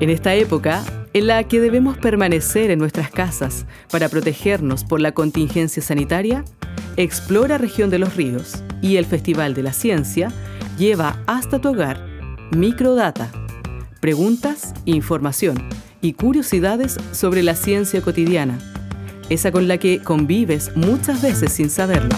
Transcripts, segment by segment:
En esta época, en la que debemos permanecer en nuestras casas para protegernos por la contingencia sanitaria, Explora Región de los Ríos y el Festival de la Ciencia lleva hasta tu hogar Microdata, preguntas, información y curiosidades sobre la ciencia cotidiana, esa con la que convives muchas veces sin saberlo.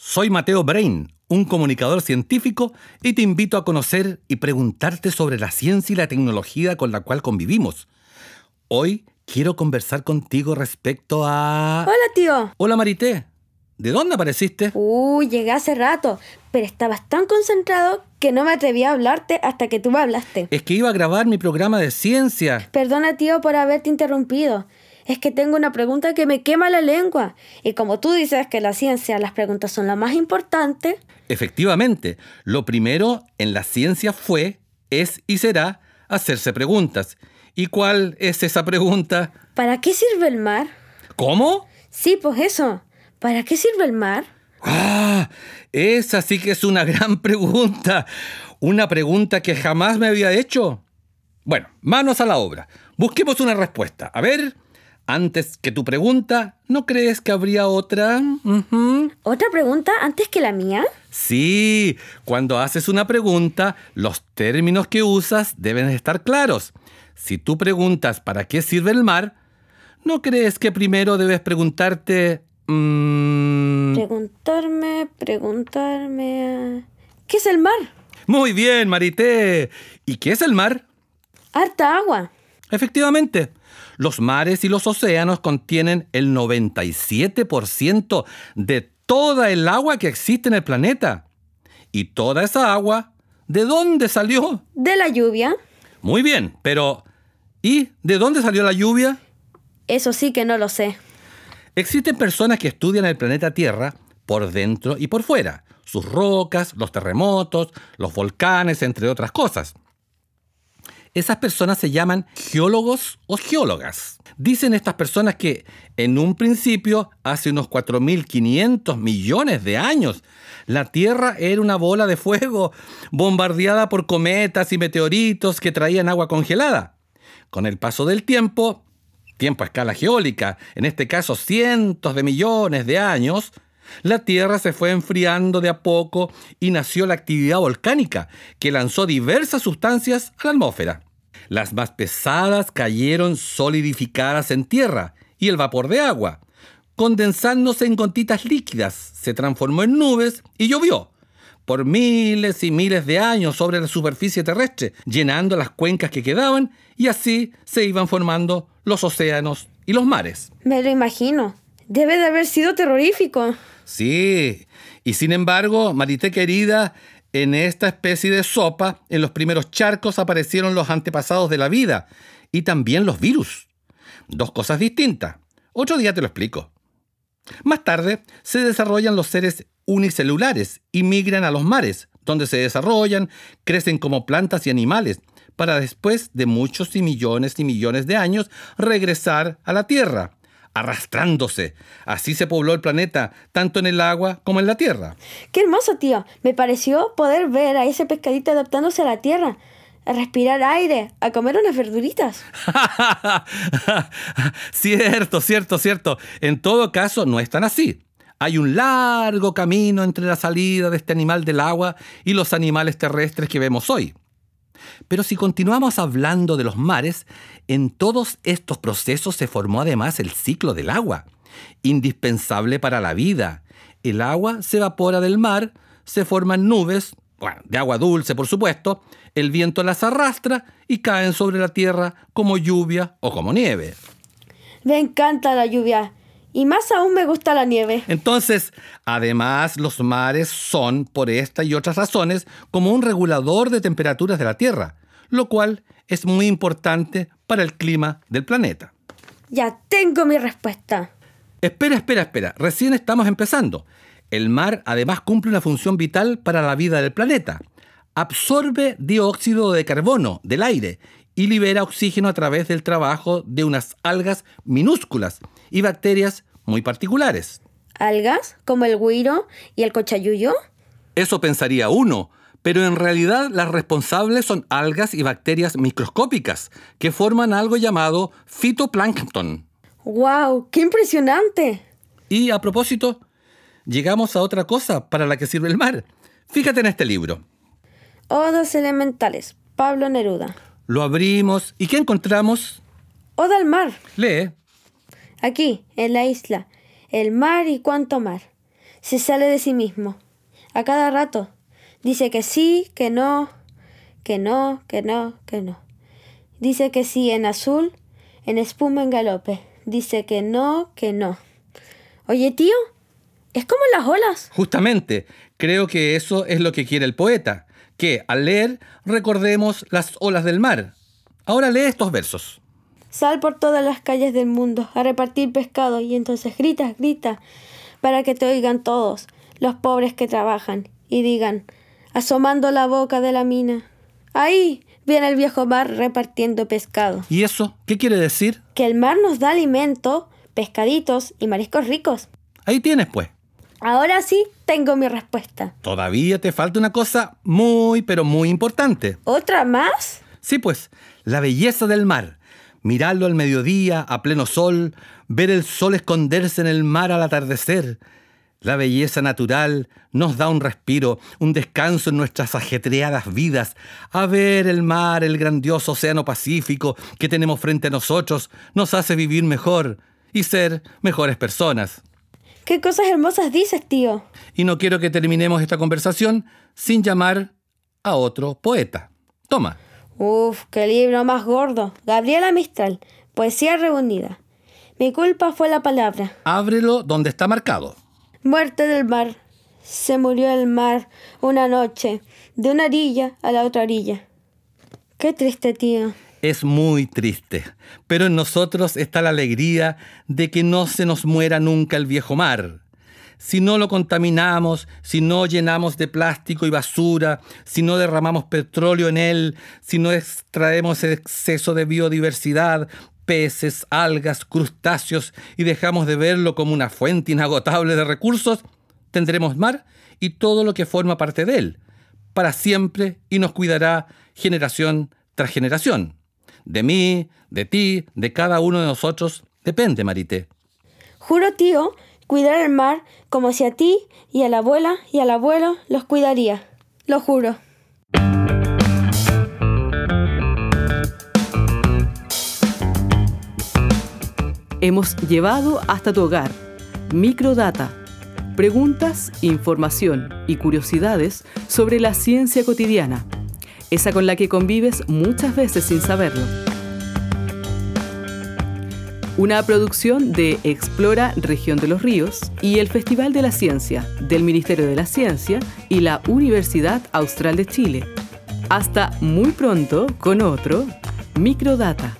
Soy Mateo Brain, un comunicador científico, y te invito a conocer y preguntarte sobre la ciencia y la tecnología con la cual convivimos. Hoy quiero conversar contigo respecto a... Hola, tío. Hola, Marité. ¿De dónde apareciste? Uy, llegué hace rato, pero estabas tan concentrado que no me atreví a hablarte hasta que tú me hablaste. Es que iba a grabar mi programa de ciencia. Perdona, tío, por haberte interrumpido es que tengo una pregunta que me quema la lengua. Y como tú dices que la ciencia, las preguntas son lo más importante. Efectivamente, lo primero en la ciencia fue, es y será hacerse preguntas. ¿Y cuál es esa pregunta? ¿Para qué sirve el mar? ¿Cómo? Sí, pues eso. ¿Para qué sirve el mar? ¡Ah! Esa sí que es una gran pregunta. Una pregunta que jamás me había hecho. Bueno, manos a la obra. Busquemos una respuesta. A ver, antes que tu pregunta, ¿no crees que habría otra? ¿Otra pregunta antes que la mía? Sí, cuando haces una pregunta, los términos que usas deben estar claros. Si tú preguntas ¿para qué sirve el mar? ¿No crees que primero debes preguntarte... Mm, preguntarme, preguntarme... ¿Qué es el mar? Muy bien, Marité. ¿Y qué es el mar? Harta agua. Efectivamente. Los mares y los océanos contienen el 97% de toda el agua que existe en el planeta. ¿Y toda esa agua de dónde salió? De la lluvia. Muy bien, pero ¿y de dónde salió la lluvia? Eso sí que no lo sé. Existen personas que estudian el planeta Tierra por dentro y por fuera, sus rocas, los terremotos, los volcanes, entre otras cosas. Esas personas se llaman geólogos o geólogas. Dicen estas personas que en un principio, hace unos 4.500 millones de años, la Tierra era una bola de fuego bombardeada por cometas y meteoritos que traían agua congelada. Con el paso del tiempo, tiempo a escala geólica, en este caso cientos de millones de años, la Tierra se fue enfriando de a poco y nació la actividad volcánica, que lanzó diversas sustancias a la atmósfera. Las más pesadas cayeron solidificadas en tierra y el vapor de agua, condensándose en gotitas líquidas, se transformó en nubes y llovió por miles y miles de años sobre la superficie terrestre, llenando las cuencas que quedaban y así se iban formando los océanos y los mares. Me lo imagino. Debe de haber sido terrorífico. Sí, y sin embargo, Marité querida, en esta especie de sopa, en los primeros charcos aparecieron los antepasados de la vida y también los virus. Dos cosas distintas. Otro día te lo explico. Más tarde se desarrollan los seres unicelulares y migran a los mares, donde se desarrollan, crecen como plantas y animales, para después de muchos y millones y millones de años regresar a la Tierra, arrastrándose. Así se pobló el planeta, tanto en el agua como en la tierra. Qué hermoso, tío. Me pareció poder ver a ese pescadito adaptándose a la tierra, a respirar aire, a comer unas verduritas. cierto, cierto, cierto. En todo caso, no es tan así. Hay un largo camino entre la salida de este animal del agua y los animales terrestres que vemos hoy. Pero si continuamos hablando de los mares, en todos estos procesos se formó además el ciclo del agua, indispensable para la vida. El agua se evapora del mar, se forman nubes, de agua dulce por supuesto, el viento las arrastra y caen sobre la tierra como lluvia o como nieve. Me encanta la lluvia. Y más aún me gusta la nieve. Entonces, además, los mares son, por esta y otras razones, como un regulador de temperaturas de la Tierra, lo cual es muy importante para el clima del planeta. Ya tengo mi respuesta. Espera, espera, espera. Recién estamos empezando. El mar además cumple una función vital para la vida del planeta. Absorbe dióxido de carbono del aire y libera oxígeno a través del trabajo de unas algas minúsculas y bacterias muy particulares. ¿Algas como el guiro y el cochayuyo? Eso pensaría uno, pero en realidad las responsables son algas y bacterias microscópicas que forman algo llamado fitoplancton. ¡Wow! ¡Qué impresionante! Y a propósito, llegamos a otra cosa para la que sirve el mar. Fíjate en este libro. Odas elementales, Pablo Neruda. Lo abrimos y ¿qué encontramos? Oda al mar. Lee. Aquí, en la isla, el mar y cuánto mar. Se sale de sí mismo. A cada rato. Dice que sí, que no, que no, que no, que no. Dice que sí en azul, en espuma en galope. Dice que no, que no. Oye, tío, es como las olas. Justamente, creo que eso es lo que quiere el poeta, que al leer recordemos las olas del mar. Ahora lee estos versos. Sal por todas las calles del mundo a repartir pescado y entonces grita, grita, para que te oigan todos, los pobres que trabajan, y digan, asomando la boca de la mina, ahí viene el viejo mar repartiendo pescado. ¿Y eso qué quiere decir? Que el mar nos da alimento, pescaditos y mariscos ricos. Ahí tienes, pues. Ahora sí tengo mi respuesta. Todavía te falta una cosa muy, pero muy importante. ¿Otra más? Sí, pues, la belleza del mar mirarlo al mediodía, a pleno sol, ver el sol esconderse en el mar al atardecer. La belleza natural nos da un respiro, un descanso en nuestras ajetreadas vidas. A ver el mar, el grandioso océano Pacífico que tenemos frente a nosotros, nos hace vivir mejor y ser mejores personas. ¿Qué cosas hermosas dices, tío? Y no quiero que terminemos esta conversación sin llamar a otro poeta. Toma. Uf, qué libro más gordo. Gabriela Mistral, Poesía reunida. Mi culpa fue la palabra. Ábrelo donde está marcado. Muerte del mar. Se murió el mar una noche, de una orilla a la otra orilla. Qué triste, tío. Es muy triste, pero en nosotros está la alegría de que no se nos muera nunca el viejo mar si no lo contaminamos, si no llenamos de plástico y basura, si no derramamos petróleo en él, si no extraemos exceso de biodiversidad, peces, algas, crustáceos y dejamos de verlo como una fuente inagotable de recursos, tendremos mar y todo lo que forma parte de él, para siempre y nos cuidará generación tras generación. De mí, de ti, de cada uno de nosotros, depende, Marité. Juro, tío, cuidar el mar como si a ti y a la abuela y al abuelo los cuidaría. Lo juro. Hemos llevado hasta tu hogar Microdata. Preguntas, información y curiosidades sobre la ciencia cotidiana, esa con la que convives muchas veces sin saberlo una producción de Explora Región de los Ríos y el Festival de la Ciencia del Ministerio de la Ciencia y la Universidad Austral de Chile. Hasta muy pronto con otro Microdata.